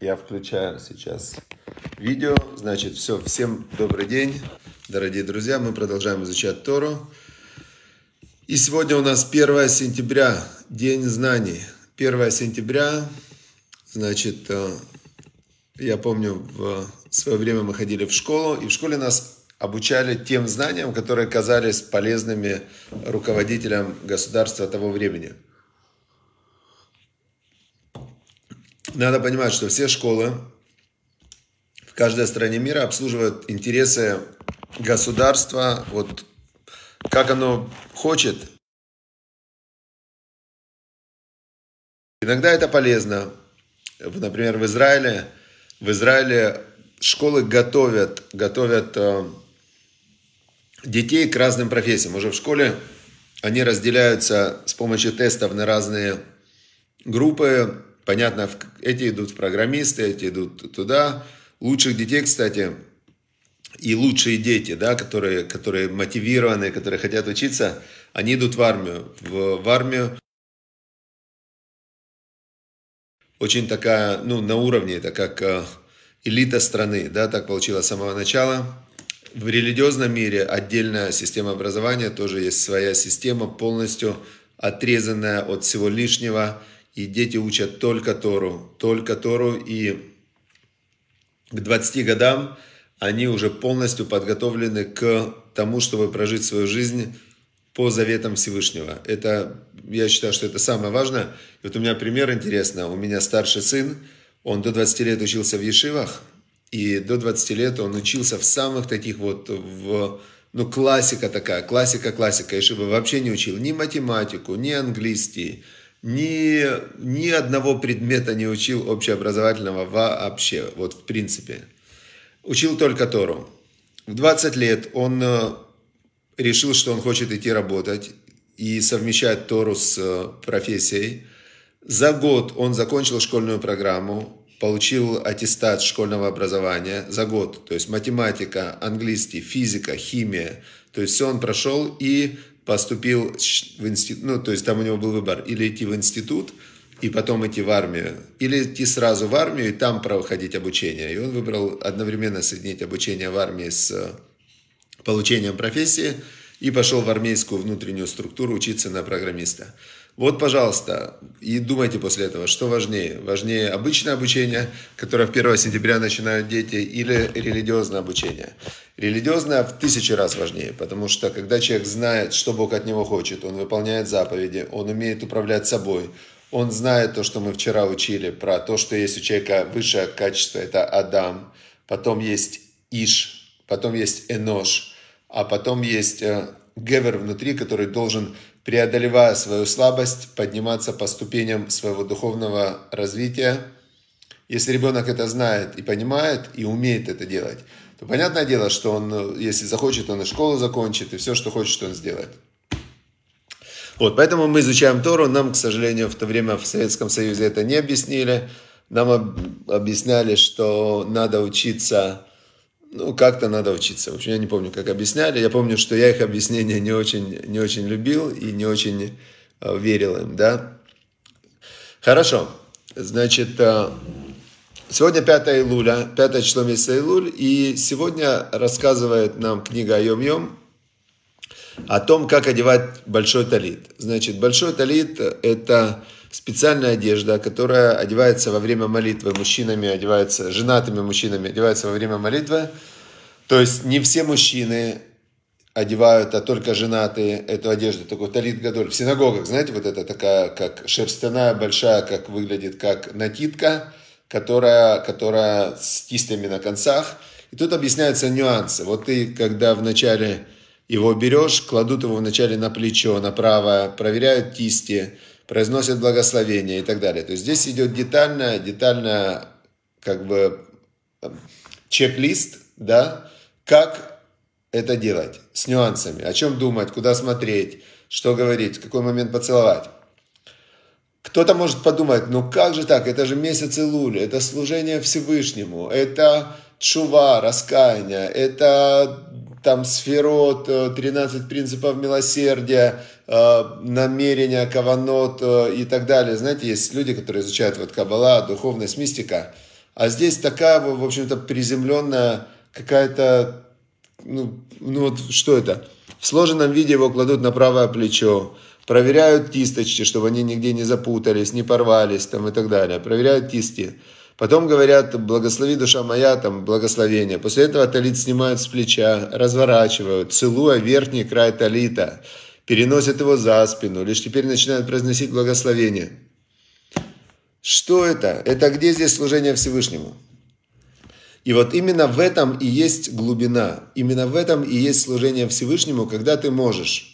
Я включаю сейчас видео. Значит, все, всем добрый день, дорогие друзья. Мы продолжаем изучать Тору. И сегодня у нас 1 сентября, День знаний. 1 сентября, значит, э, я помню, в свое время мы ходили в школу, и в школе нас обучали тем знаниям, которые казались полезными руководителям государства того времени. Надо понимать, что все школы в каждой стране мира обслуживают интересы государства, вот как оно хочет. Иногда это полезно. Например, в Израиле, в Израиле школы готовят, готовят э, детей к разным профессиям. Уже в школе они разделяются с помощью тестов на разные группы. Понятно, эти идут в программисты, эти идут туда. Лучших детей, кстати, и лучшие дети, да, которые, которые мотивированы, которые хотят учиться, они идут в армию. В, в армию очень такая, ну, на уровне, это как э, элита страны, да, так получилось с самого начала. В религиозном мире отдельная система образования, тоже есть своя система, полностью отрезанная от всего лишнего, и дети учат только Тору, только Тору, и к 20 годам они уже полностью подготовлены к тому, чтобы прожить свою жизнь по заветам Всевышнего. Это, я считаю, что это самое важное. И вот у меня пример интересный. У меня старший сын, он до 20 лет учился в Ешивах, и до 20 лет он учился в самых таких вот, в, ну, классика такая, классика-классика. Ешива вообще не учил ни математику, ни английский, ни, ни одного предмета не учил общеобразовательного вообще, вот в принципе. Учил только Тору. В 20 лет он э, решил, что он хочет идти работать и совмещать Тору с э, профессией. За год он закончил школьную программу, получил аттестат школьного образования за год, то есть математика, английский, физика, химия, то есть все он прошел и поступил в институт, ну, то есть там у него был выбор, или идти в институт, и потом идти в армию, или идти сразу в армию и там проходить обучение. И он выбрал одновременно соединить обучение в армии с получением профессии и пошел в армейскую внутреннюю структуру учиться на программиста. Вот, пожалуйста, и думайте после этого, что важнее. Важнее обычное обучение, которое в 1 сентября начинают дети, или религиозное обучение. Религиозное в тысячи раз важнее, потому что когда человек знает, что Бог от него хочет, он выполняет заповеди, он умеет управлять собой, он знает то, что мы вчера учили, про то, что есть у человека высшее качество, это Адам, потом есть Иш, потом есть Энош, а потом есть э, Гевер внутри, который должен преодолевая свою слабость, подниматься по ступеням своего духовного развития. Если ребенок это знает и понимает, и умеет это делать, то понятное дело, что он, если захочет, он и школу закончит, и все, что хочет, он сделает. Вот, поэтому мы изучаем Тору. Нам, к сожалению, в то время в Советском Союзе это не объяснили. Нам объясняли, что надо учиться ну, как-то надо учиться. В общем, я не помню, как объясняли. Я помню, что я их объяснения не очень, не очень любил и не очень э, верил им, да. Хорошо. Значит, э, сегодня 5 Илуля, 5 число месяца Илуль, и сегодня рассказывает нам книга Йом-Йом о том, как одевать большой талит. Значит, большой талит – это специальная одежда, которая одевается во время молитвы мужчинами, одевается женатыми мужчинами, одевается во время молитвы. То есть не все мужчины одевают, а только женатые эту одежду, такой талит гадоль. В синагогах, знаете, вот это такая, как шерстяная, большая, как выглядит, как накидка, которая, которая с кистями на концах. И тут объясняются нюансы. Вот ты, когда вначале его берешь, кладут его вначале на плечо, на правое, проверяют кисти, произносят благословение и так далее. То есть здесь идет детально, детально как бы чек-лист, да, как это делать, с нюансами, о чем думать, куда смотреть, что говорить, в какой момент поцеловать. Кто-то может подумать, ну как же так, это же месяц Илули, это служение Всевышнему, это чува, раскаяние, это там сферот, 13 э, принципов милосердия, э, намерения, каванот э, и так далее. Знаете, есть люди, которые изучают вот Каббала, духовность, мистика. А здесь такая, в общем-то, приземленная какая-то, ну, ну вот что это? В сложенном виде его кладут на правое плечо, проверяют кисточки, чтобы они нигде не запутались, не порвались там и так далее. Проверяют кисти. Потом говорят, благослови душа моя, там, благословение. После этого талит снимают с плеча, разворачивают, целуя верхний край талита, переносят его за спину, лишь теперь начинают произносить благословение. Что это? Это где здесь служение Всевышнему? И вот именно в этом и есть глубина, именно в этом и есть служение Всевышнему, когда ты можешь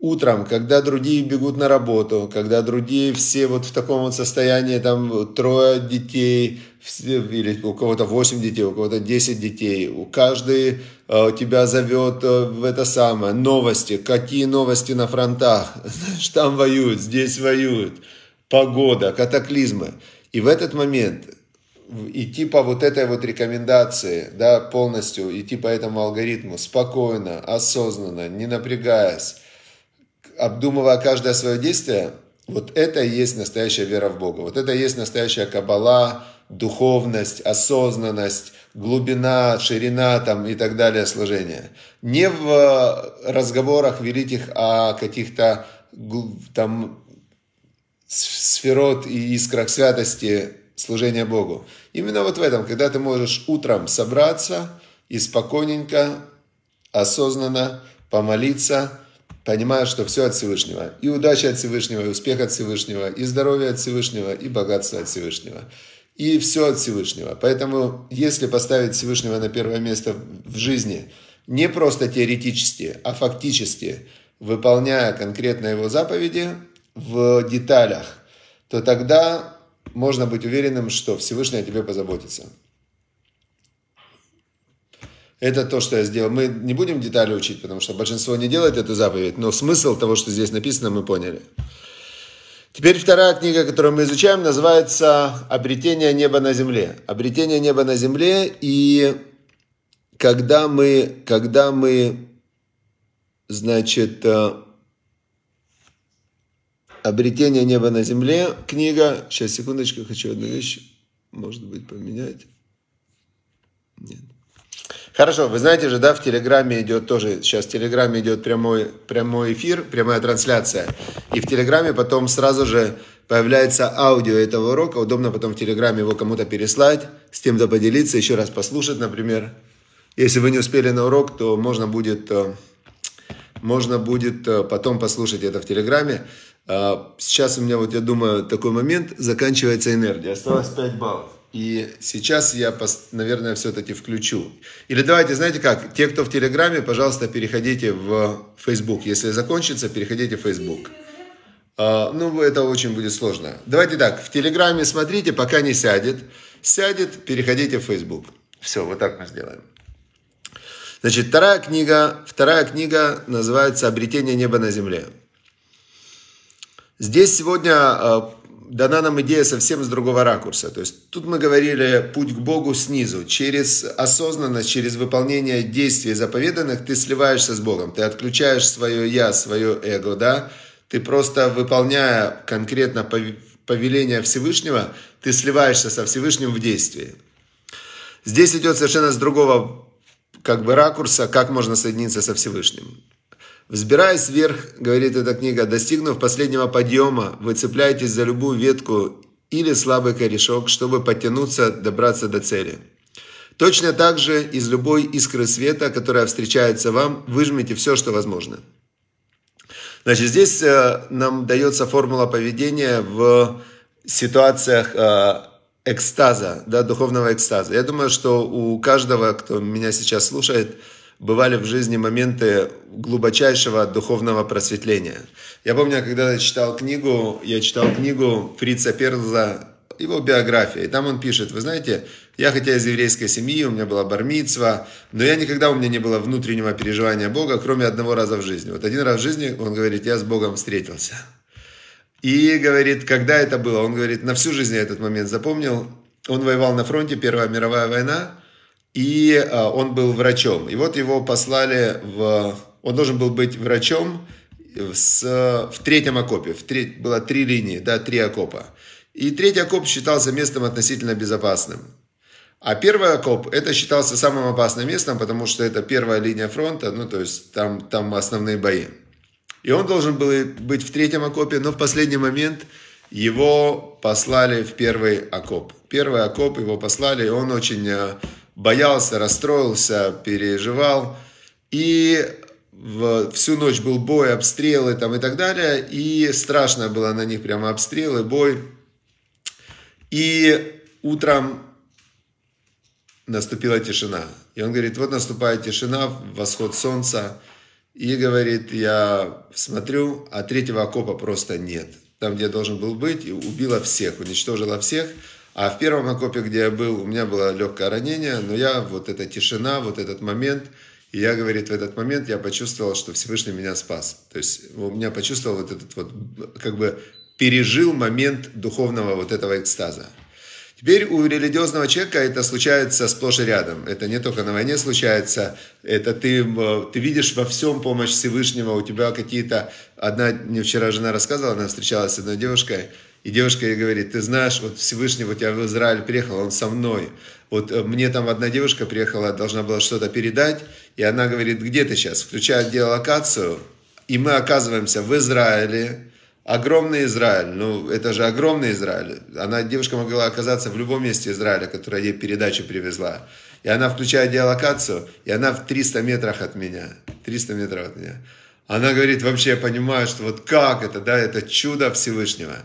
утром, когда другие бегут на работу, когда другие все вот в таком вот состоянии, там трое детей, или у кого-то 8 детей, у кого-то 10 детей, у каждый э, тебя зовет э, в это самое, новости, какие новости на фронтах, там воюют, здесь воюют, погода, катаклизмы. И в этот момент идти по вот этой вот рекомендации, да, полностью идти по этому алгоритму, спокойно, осознанно, не напрягаясь, обдумывая каждое свое действие, вот это и есть настоящая вера в Бога. Вот это и есть настоящая кабала, духовность, осознанность, глубина, ширина там и так далее служения. Не в разговорах великих о каких-то там сферот и искрах святости служения Богу. Именно вот в этом, когда ты можешь утром собраться и спокойненько, осознанно помолиться, понимая, что все от Всевышнего. И удача от Всевышнего, и успех от Всевышнего, и здоровье от Всевышнего, и богатство от Всевышнего. И все от Всевышнего. Поэтому, если поставить Всевышнего на первое место в жизни, не просто теоретически, а фактически, выполняя конкретно его заповеди в деталях, то тогда можно быть уверенным, что Всевышний о тебе позаботится. Это то, что я сделал. Мы не будем детали учить, потому что большинство не делает эту заповедь, но смысл того, что здесь написано, мы поняли. Теперь вторая книга, которую мы изучаем, называется «Обретение неба на земле». Обретение неба на земле, и когда мы, когда мы, значит, э, «Обретение неба на земле», книга, сейчас, секундочку, хочу одну вещь, может быть, поменять. Нет. Хорошо, вы знаете же, да, в Телеграме идет тоже, сейчас в Телеграме идет прямой, прямой эфир, прямая трансляция. И в Телеграме потом сразу же появляется аудио этого урока. Удобно потом в Телеграме его кому-то переслать, с тем-то поделиться, еще раз послушать, например. Если вы не успели на урок, то можно будет, э, можно будет э, потом послушать это в Телеграме. А, сейчас у меня, вот я думаю, такой момент, заканчивается энергия. Осталось 5 баллов. И сейчас я, наверное, все-таки включу. Или давайте, знаете как, те, кто в Телеграме, пожалуйста, переходите в Facebook. Если закончится, переходите в Facebook. А, ну, это очень будет сложно. Давайте так, в Телеграме смотрите, пока не сядет. Сядет, переходите в Facebook. Все, вот так мы сделаем. Значит, вторая книга, вторая книга называется «Обретение неба на земле». Здесь сегодня а, дана нам идея совсем с другого ракурса. То есть тут мы говорили путь к Богу снизу. Через осознанность, через выполнение действий заповеданных ты сливаешься с Богом. Ты отключаешь свое я, свое эго, да? Ты просто выполняя конкретно повеление Всевышнего, ты сливаешься со Всевышним в действии. Здесь идет совершенно с другого как бы ракурса, как можно соединиться со Всевышним. Взбираясь вверх, говорит эта книга, достигнув последнего подъема, вы цепляетесь за любую ветку или слабый корешок, чтобы подтянуться, добраться до цели. Точно так же из любой искры света, которая встречается вам, выжмите все, что возможно. Значит, здесь э, нам дается формула поведения в ситуациях э, экстаза, да, духовного экстаза. Я думаю, что у каждого, кто меня сейчас слушает, бывали в жизни моменты глубочайшего духовного просветления. Я помню, когда я читал книгу, я читал книгу Фрица Перлза, его биография, и там он пишет, вы знаете, я хотя из еврейской семьи, у меня была бармитсва, но я никогда у меня не было внутреннего переживания Бога, кроме одного раза в жизни. Вот один раз в жизни, он говорит, я с Богом встретился. И говорит, когда это было? Он говорит, на всю жизнь я этот момент запомнил. Он воевал на фронте, Первая мировая война, и а, он был врачом. И вот его послали в... Он должен был быть врачом с, в третьем окопе. В треть, было три линии, да, три окопа. И третий окоп считался местом относительно безопасным. А первый окоп, это считался самым опасным местом, потому что это первая линия фронта, ну, то есть там, там основные бои. И он должен был быть в третьем окопе, но в последний момент его послали в первый окоп. Первый окоп его послали, и он очень э, боялся, расстроился, переживал. И всю ночь был бой, обстрелы там и так далее. И страшно было на них прямо обстрелы, бой. И утром наступила тишина. И он говорит, вот наступает тишина, восход солнца. И говорит, я смотрю, а третьего окопа просто нет. Там, где должен был быть, и убила всех, уничтожила всех. А в первом окопе, где я был, у меня было легкое ранение, но я, вот эта тишина, вот этот момент, и я, говорит, в этот момент я почувствовал, что Всевышний меня спас. То есть у меня почувствовал вот этот вот, как бы пережил момент духовного вот этого экстаза. Теперь у религиозного человека это случается сплошь и рядом. Это не только на войне случается. Это ты, ты видишь во всем помощь Всевышнего. У тебя какие-то... Одна, мне вчера жена рассказывала, она встречалась с одной девушкой, и девушка ей говорит, ты знаешь, вот Всевышний, вот я в Израиль приехал, он со мной. Вот э, мне там одна девушка приехала, должна была что-то передать, и она говорит, где ты сейчас? Включает геолокацию, и мы оказываемся в Израиле, огромный Израиль, ну это же огромный Израиль. Она, девушка могла оказаться в любом месте Израиля, которая ей передачу привезла. И она включает геолокацию, и она в 300 метрах от меня. 300 метров от меня. Она говорит, вообще я понимаю, что вот как это, да, это чудо Всевышнего.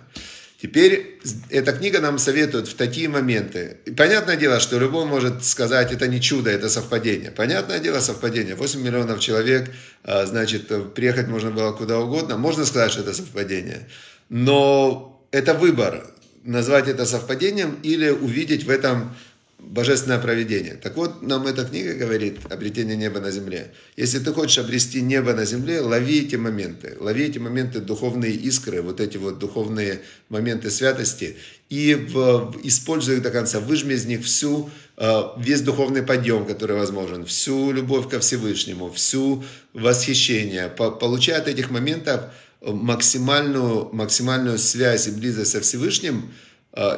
Теперь эта книга нам советует в такие моменты. И понятное дело, что любой может сказать, это не чудо, это совпадение. Понятное дело, совпадение. 8 миллионов человек, а, значит, приехать можно было куда угодно. Можно сказать, что это совпадение. Но это выбор, назвать это совпадением или увидеть в этом божественное проведение. Так вот, нам эта книга говорит обретение неба на земле. Если ты хочешь обрести небо на земле, лови эти моменты. Лови эти моменты духовные искры, вот эти вот духовные моменты святости. И в, используй их до конца. Выжми из них всю, э, весь духовный подъем, который возможен. Всю любовь ко Всевышнему, всю восхищение. Получай от этих моментов максимальную, максимальную связь и близость со Всевышним –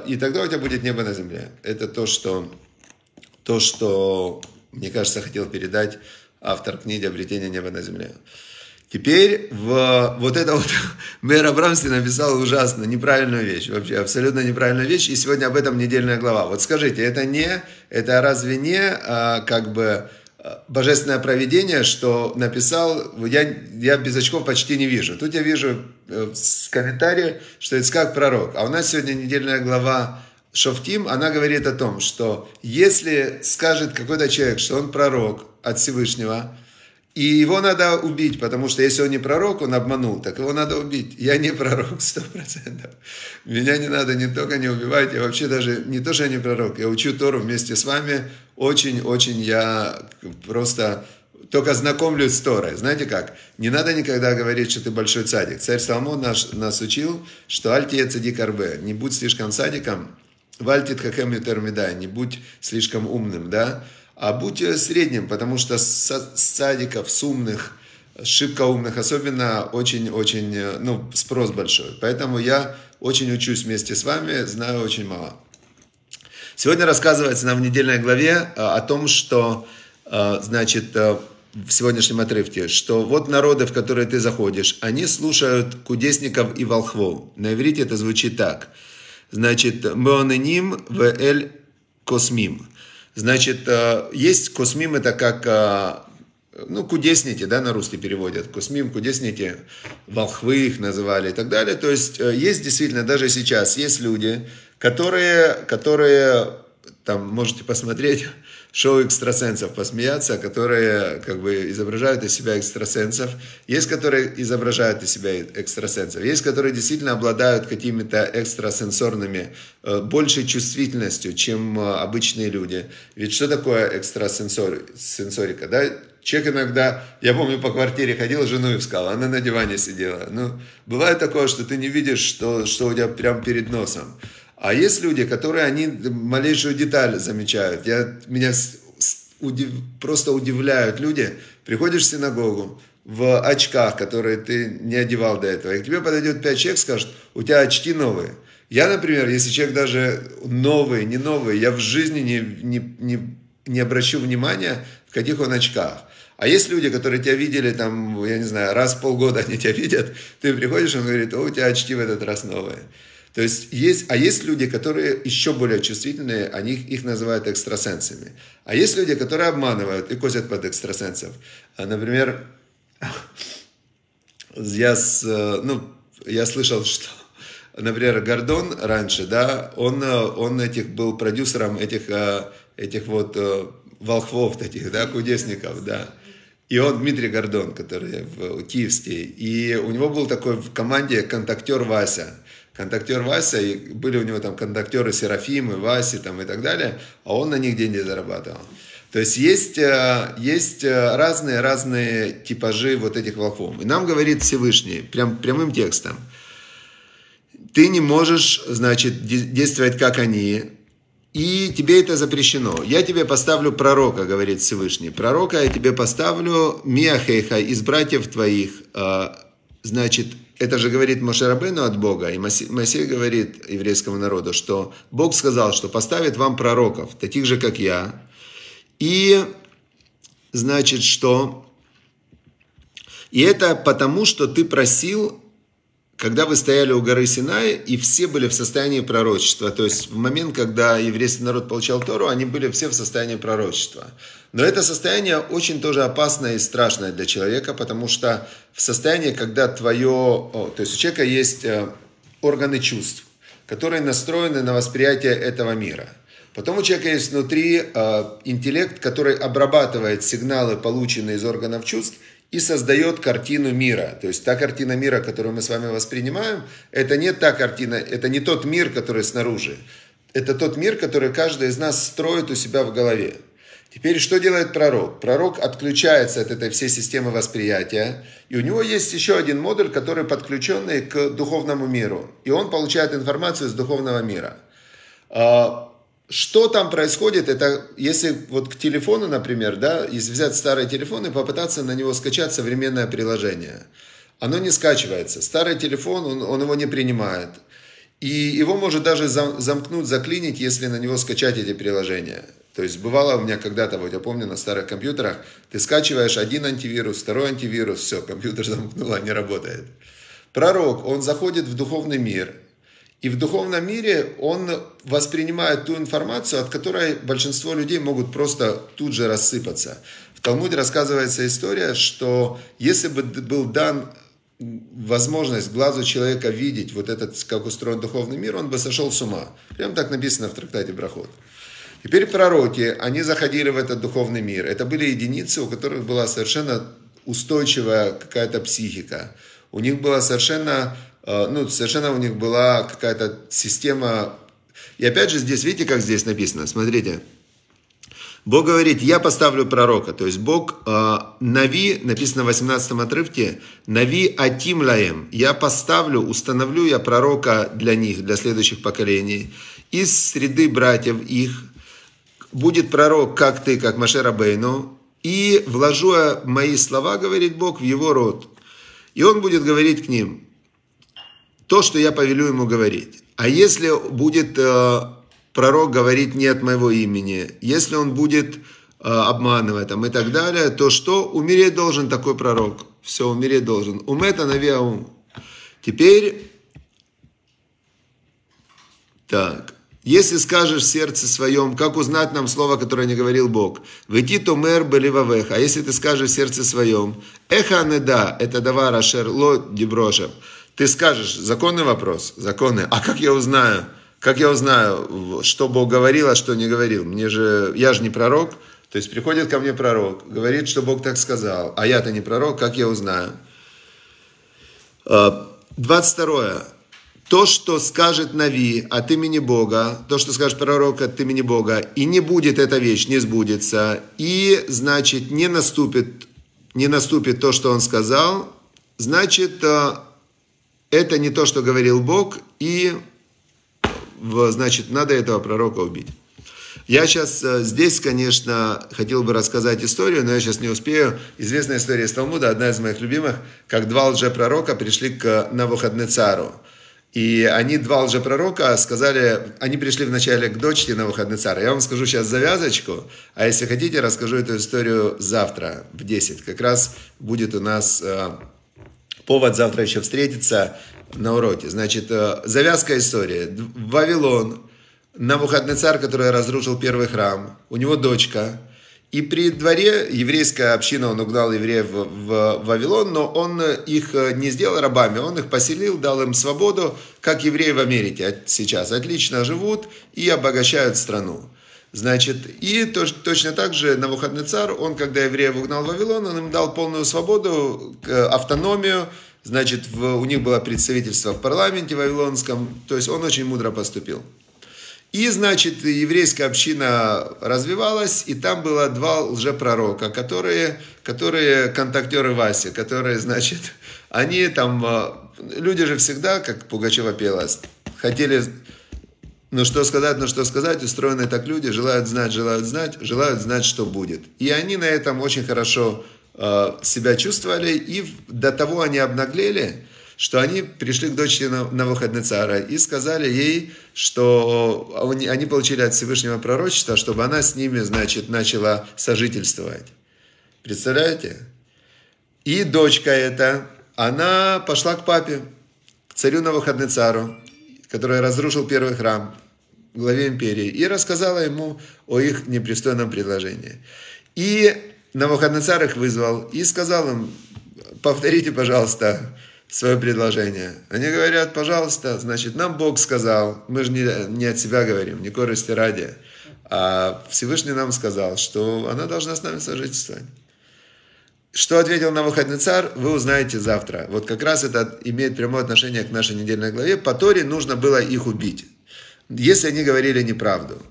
и тогда у тебя будет небо на земле. Это то, что, то, что мне кажется, хотел передать автор книги «Обретение неба на земле». Теперь в, вот это вот мэр Абрамский написал ужасно неправильную вещь, вообще абсолютно неправильную вещь, и сегодня об этом недельная глава. Вот скажите, это не, это разве не а, как бы божественное проведение, что написал, я, я без очков почти не вижу. Тут я вижу э, в комментарии, что это как пророк. А у нас сегодня недельная глава Шофтим, она говорит о том, что если скажет какой-то человек, что он пророк от Всевышнего, и его надо убить, потому что если он не пророк, он обманул, так его надо убить. Я не пророк, сто процентов. Меня не надо не только не убивать, я вообще даже, не то, что я не пророк, я учу Тору вместе с вами, очень-очень я просто только знакомлюсь с Торой. Знаете как? Не надо никогда говорить, что ты большой цадик. Царь Соломон наш, нас учил, что альтия цадик арбе. Не будь слишком садиком, вальтит хакем ютермидай, не будь слишком умным, да? А будь средним, потому что садиков, с умных, шибко умных, особенно очень-очень, ну, спрос большой. Поэтому я очень учусь вместе с вами, знаю очень мало. Сегодня рассказывается нам в недельной главе а, о том, что, значит, в сегодняшнем отрывке, что вот народы, в которые ты заходишь, они слушают кудесников и волхвов. На иврите это звучит так. Значит, «Меоненим в эль космим». Значит, э, есть космим, это как, э, ну, кудесники, да, на русский переводят. Космим, кудесники, волхвы их называли и так далее. То есть, э, есть действительно, даже сейчас, есть люди, которые, которые там можете посмотреть шоу экстрасенсов, посмеяться, которые как бы изображают из себя экстрасенсов. Есть, которые изображают из себя экстрасенсов. Есть, которые действительно обладают какими-то экстрасенсорными, э, большей чувствительностью, чем э, обычные люди. Ведь что такое экстрасенсорика? Да? Человек иногда, я помню, по квартире ходил, жену искал, она на диване сидела. Ну, бывает такое, что ты не видишь, что, что у тебя прямо перед носом. А есть люди, которые они малейшую деталь замечают. Я, меня удив, просто удивляют люди. Приходишь в синагогу в очках, которые ты не одевал до этого, и к тебе подойдет пять человек, скажет, у тебя очки новые. Я, например, если человек даже новый, не новый, я в жизни не, не, не, не обращу внимания, в каких он очках. А есть люди, которые тебя видели, там, я не знаю, раз в полгода они тебя видят, ты приходишь, он говорит, о, у тебя очки в этот раз новые. То есть есть, а есть люди, которые еще более чувствительные, они их называют экстрасенсами. А есть люди, которые обманывают и косят под экстрасенсов. А, например, я, с, ну, я слышал, что, например, Гордон раньше, да, он, он этих был продюсером этих, а, этих вот э, волхвов таких, да, кудесников, да. И он Дмитрий Гордон, который в киевский. И у него был такой в команде контактер Вася. Контактер Вася, и были у него там контактеры Серафимы, Васи там и так далее, а он на них деньги зарабатывал. То есть есть, э, есть э, типажи вот этих волхвов. И нам говорит Всевышний, прям, прямым текстом, ты не можешь, значит, действовать как они, и тебе это запрещено. Я тебе поставлю пророка, говорит Всевышний. Пророка я тебе поставлю Миахейха из братьев твоих. А, значит, это же говорит Мошерабену от Бога. И Моисей говорит еврейскому народу, что Бог сказал, что поставит вам пророков, таких же, как я. И значит, что... И это потому, что ты просил когда вы стояли у горы Синай, и все были в состоянии пророчества. То есть в момент, когда еврейский народ получал Тору, они были все в состоянии пророчества. Но это состояние очень тоже опасное и страшное для человека, потому что в состоянии, когда твое... То есть у человека есть э, органы чувств, которые настроены на восприятие этого мира. Потом у человека есть внутри э, интеллект, который обрабатывает сигналы, полученные из органов чувств, и создает картину мира. То есть та картина мира, которую мы с вами воспринимаем, это не та картина, это не тот мир, который снаружи. Это тот мир, который каждый из нас строит у себя в голове. Теперь что делает пророк? Пророк отключается от этой всей системы восприятия, и у него есть еще один модуль, который подключенный к духовному миру, и он получает информацию из духовного мира. Что там происходит, это если вот к телефону, например, да, если взять старый телефон и попытаться на него скачать современное приложение. Оно не скачивается. Старый телефон, он, он его не принимает. И его может даже замкнуть, заклинить, если на него скачать эти приложения. То есть бывало у меня когда-то, вот я помню, на старых компьютерах, ты скачиваешь один антивирус, второй антивирус, все, компьютер замкнуло, не работает. Пророк, он заходит в духовный мир, и в духовном мире он воспринимает ту информацию, от которой большинство людей могут просто тут же рассыпаться. В Талмуде рассказывается история, что если бы был дан возможность глазу человека видеть вот этот, как устроен духовный мир, он бы сошел с ума. Прям так написано в трактате Брахот. Теперь пророки, они заходили в этот духовный мир. Это были единицы, у которых была совершенно устойчивая какая-то психика. У них была совершенно ну, совершенно у них была какая-то система. И опять же здесь, видите, как здесь написано? Смотрите. Бог говорит, я поставлю пророка. То есть Бог, э, Нави, написано в 18 отрывке, Нави Атим Лаем. Я поставлю, установлю я пророка для них, для следующих поколений. Из среды братьев их будет пророк, как ты, как Машера Бейну, и вложу я мои слова, говорит Бог, в его рот. И он будет говорить к ним, то, что я повелю ему говорить. А если будет э, пророк говорить не от моего имени, если он будет э, обманывать там, и так далее, то что? Умереть должен такой пророк. Все, умереть должен. Умета навеаум. Теперь, так, если скажешь в сердце своем, как узнать нам слово, которое не говорил Бог? Выйти то мэр беливавех. А если ты скажешь в сердце своем, эха неда, это давар ашер деброшев. Ты скажешь, законный вопрос, законный. А как я узнаю? Как я узнаю, что Бог говорил, а что не говорил? Мне же, я же не пророк. То есть приходит ко мне пророк, говорит, что Бог так сказал, а я-то не пророк, как я узнаю? 22. А, то, что скажет Нави от имени Бога, то, что скажет пророк от имени Бога, и не будет эта вещь, не сбудется, и, значит, не наступит, не наступит то, что он сказал, значит, а, это не то, что говорил Бог, и, значит, надо этого пророка убить. Я сейчас э, здесь, конечно, хотел бы рассказать историю, но я сейчас не успею. Известная история из Талмуда, одна из моих любимых, как два лжепророка пришли к Навуходнецару. И они, два лжепророка, сказали, они пришли вначале к дочери на выходный царь. Я вам скажу сейчас завязочку, а если хотите, расскажу эту историю завтра в 10. Как раз будет у нас э, повод завтра еще встретиться на уроке. Значит, э, завязка истории. Вавилон, на выходный царь, который разрушил первый храм, у него дочка – и при дворе еврейская община, он угнал евреев в, в Вавилон, но он их не сделал рабами, он их поселил, дал им свободу, как евреи в Америке сейчас. Отлично живут и обогащают страну. Значит, и то, точно так же на выходный царь, он, когда евреев угнал в Вавилон, он им дал полную свободу, автономию, значит, в, у них было представительство в парламенте вавилонском, то есть он очень мудро поступил. И, значит, еврейская община развивалась, и там было два лжепророка, которые, которые контактеры Васи, которые, значит, они там, э, люди же всегда, как Пугачева пела, хотели, ну что сказать, ну что сказать, устроены так люди, желают знать, желают знать, желают знать, что будет. И они на этом очень хорошо э, себя чувствовали, и до того они обнаглели, что они пришли к дочери Навуходнецара и сказали ей, что они получили от Всевышнего пророчества, чтобы она с ними, значит, начала сожительствовать. Представляете? И дочка эта, она пошла к папе, к царю Навуходнецару, который разрушил первый храм, главе империи, и рассказала ему о их непристойном предложении. И Навуходнецар их вызвал и сказал им, повторите, пожалуйста, свое предложение. Они говорят, пожалуйста, значит, нам Бог сказал, мы же не, не от себя говорим, не корости ради, а Всевышний нам сказал, что она должна с нами сожительствовать. Что ответил на выходный царь, вы узнаете завтра. Вот как раз это имеет прямое отношение к нашей недельной главе. По Торе нужно было их убить, если они говорили неправду.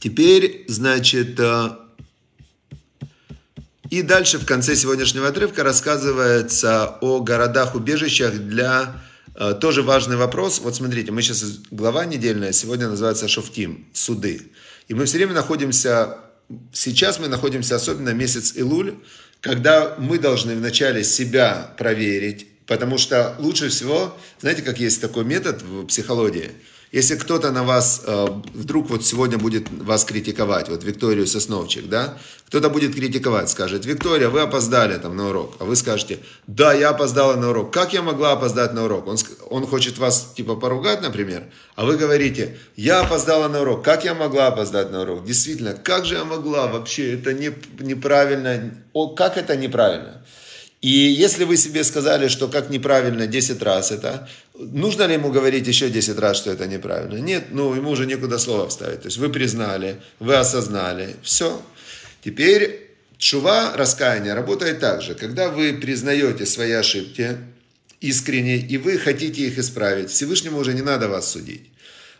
Теперь, значит, э, и дальше в конце сегодняшнего отрывка рассказывается о городах-убежищах для... Э, тоже важный вопрос. Вот смотрите, мы сейчас... Глава недельная сегодня называется Шофтим, суды. И мы все время находимся... Сейчас мы находимся особенно месяц Илуль, когда мы должны вначале себя проверить, потому что лучше всего, знаете, как есть такой метод в психологии – если кто-то на вас, э, вдруг вот сегодня будет вас критиковать, вот Викторию Сосновчик, да, кто-то будет критиковать, скажет, Виктория, вы опоздали там на урок, а вы скажете, да, я опоздала на урок, как я могла опоздать на урок? Он, он хочет вас типа поругать, например, а вы говорите, я опоздала на урок, как я могла опоздать на урок? Действительно, как же я могла вообще, это не, неправильно, О, как это неправильно? И если вы себе сказали, что как неправильно 10 раз это, нужно ли ему говорить еще 10 раз, что это неправильно? Нет, ну ему уже некуда слова вставить. То есть вы признали, вы осознали, все. Теперь чува, раскаяние, работает так же. Когда вы признаете свои ошибки искренне, и вы хотите их исправить, Всевышнему уже не надо вас судить.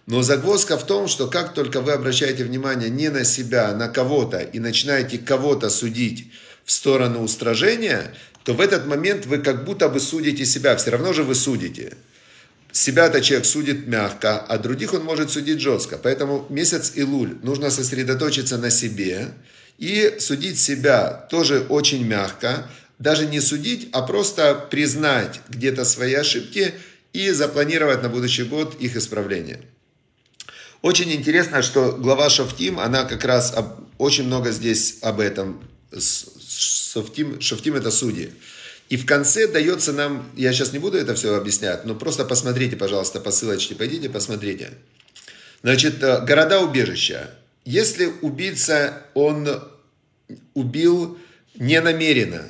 Но загвоздка в том, что как только вы обращаете внимание не на себя, а на кого-то, и начинаете кого-то судить в сторону устражения, то в этот момент вы как будто бы судите себя, все равно же вы судите. Себя-то человек судит мягко, а других он может судить жестко. Поэтому месяц Илуль нужно сосредоточиться на себе и судить себя тоже очень мягко. Даже не судить, а просто признать где-то свои ошибки и запланировать на будущий год их исправление. Очень интересно, что глава Шафтим, она как раз об, очень много здесь об этом Шофтим, шофтим это судьи. И в конце дается нам, я сейчас не буду это все объяснять, но просто посмотрите, пожалуйста, по ссылочке, пойдите, посмотрите. Значит, э, города-убежища. Если убийца, он убил не намеренно,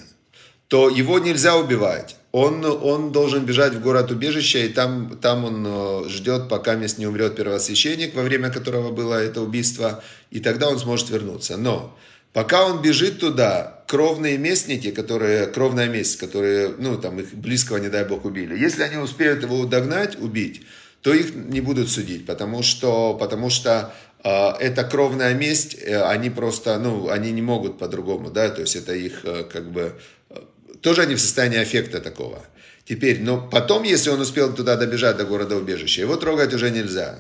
то его нельзя убивать. Он, он должен бежать в город-убежище, и там, там он э, ждет, пока мест не умрет первосвященник, во время которого было это убийство, и тогда он сможет вернуться. Но Пока он бежит туда, кровные местники, которые, кровная месть, которые, ну, там, их близкого, не дай бог, убили. Если они успеют его догнать, убить, то их не будут судить, потому что, потому что э, это кровная месть, э, они просто, ну, они не могут по-другому, да, то есть это их, э, как бы, э, тоже они в состоянии аффекта такого. Теперь, но потом, если он успел туда добежать до города убежища, его трогать уже нельзя.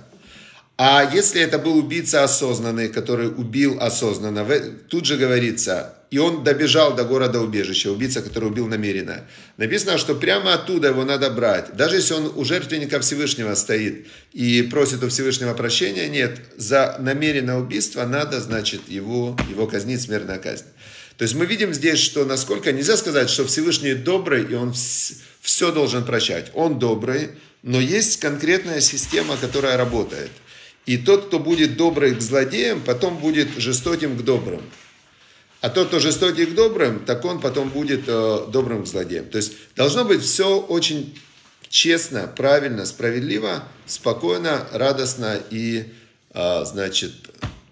А если это был убийца осознанный, который убил осознанно, тут же говорится, и он добежал до города убежища, убийца, который убил намеренно. Написано, что прямо оттуда его надо брать. Даже если он у жертвенника Всевышнего стоит и просит у Всевышнего прощения, нет, за намеренное убийство надо, значит, его, его казнить смертная казнь. То есть мы видим здесь, что насколько нельзя сказать, что Всевышний добрый, и он все должен прощать. Он добрый, но есть конкретная система, которая работает. И тот, кто будет добрый к злодеям, потом будет жестоким к добрым. А тот, кто жестокий к добрым, так он потом будет э, добрым к злодеям. То есть должно быть все очень честно, правильно, справедливо, спокойно, радостно и, э, значит,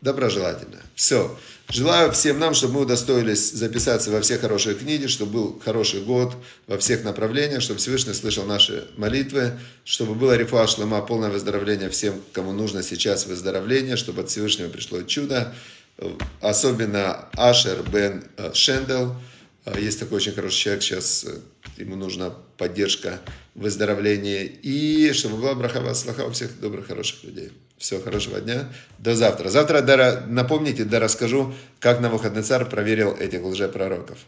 доброжелательно. Все. Желаю всем нам, чтобы мы удостоились записаться во все хорошие книги, чтобы был хороший год во всех направлениях, чтобы Всевышний слышал наши молитвы, чтобы было рифуа шлема, полное выздоровление всем, кому нужно сейчас выздоровление, чтобы от Всевышнего пришло чудо особенно Ашер Бен э, Шендел. Э, есть такой очень хороший человек, сейчас э, ему нужна поддержка, выздоровление. И чтобы была брахава слаха у всех добрых, хороших людей. Всего хорошего дня. До завтра. Завтра, напомните, да расскажу, как на выходный царь проверил этих лжепророков.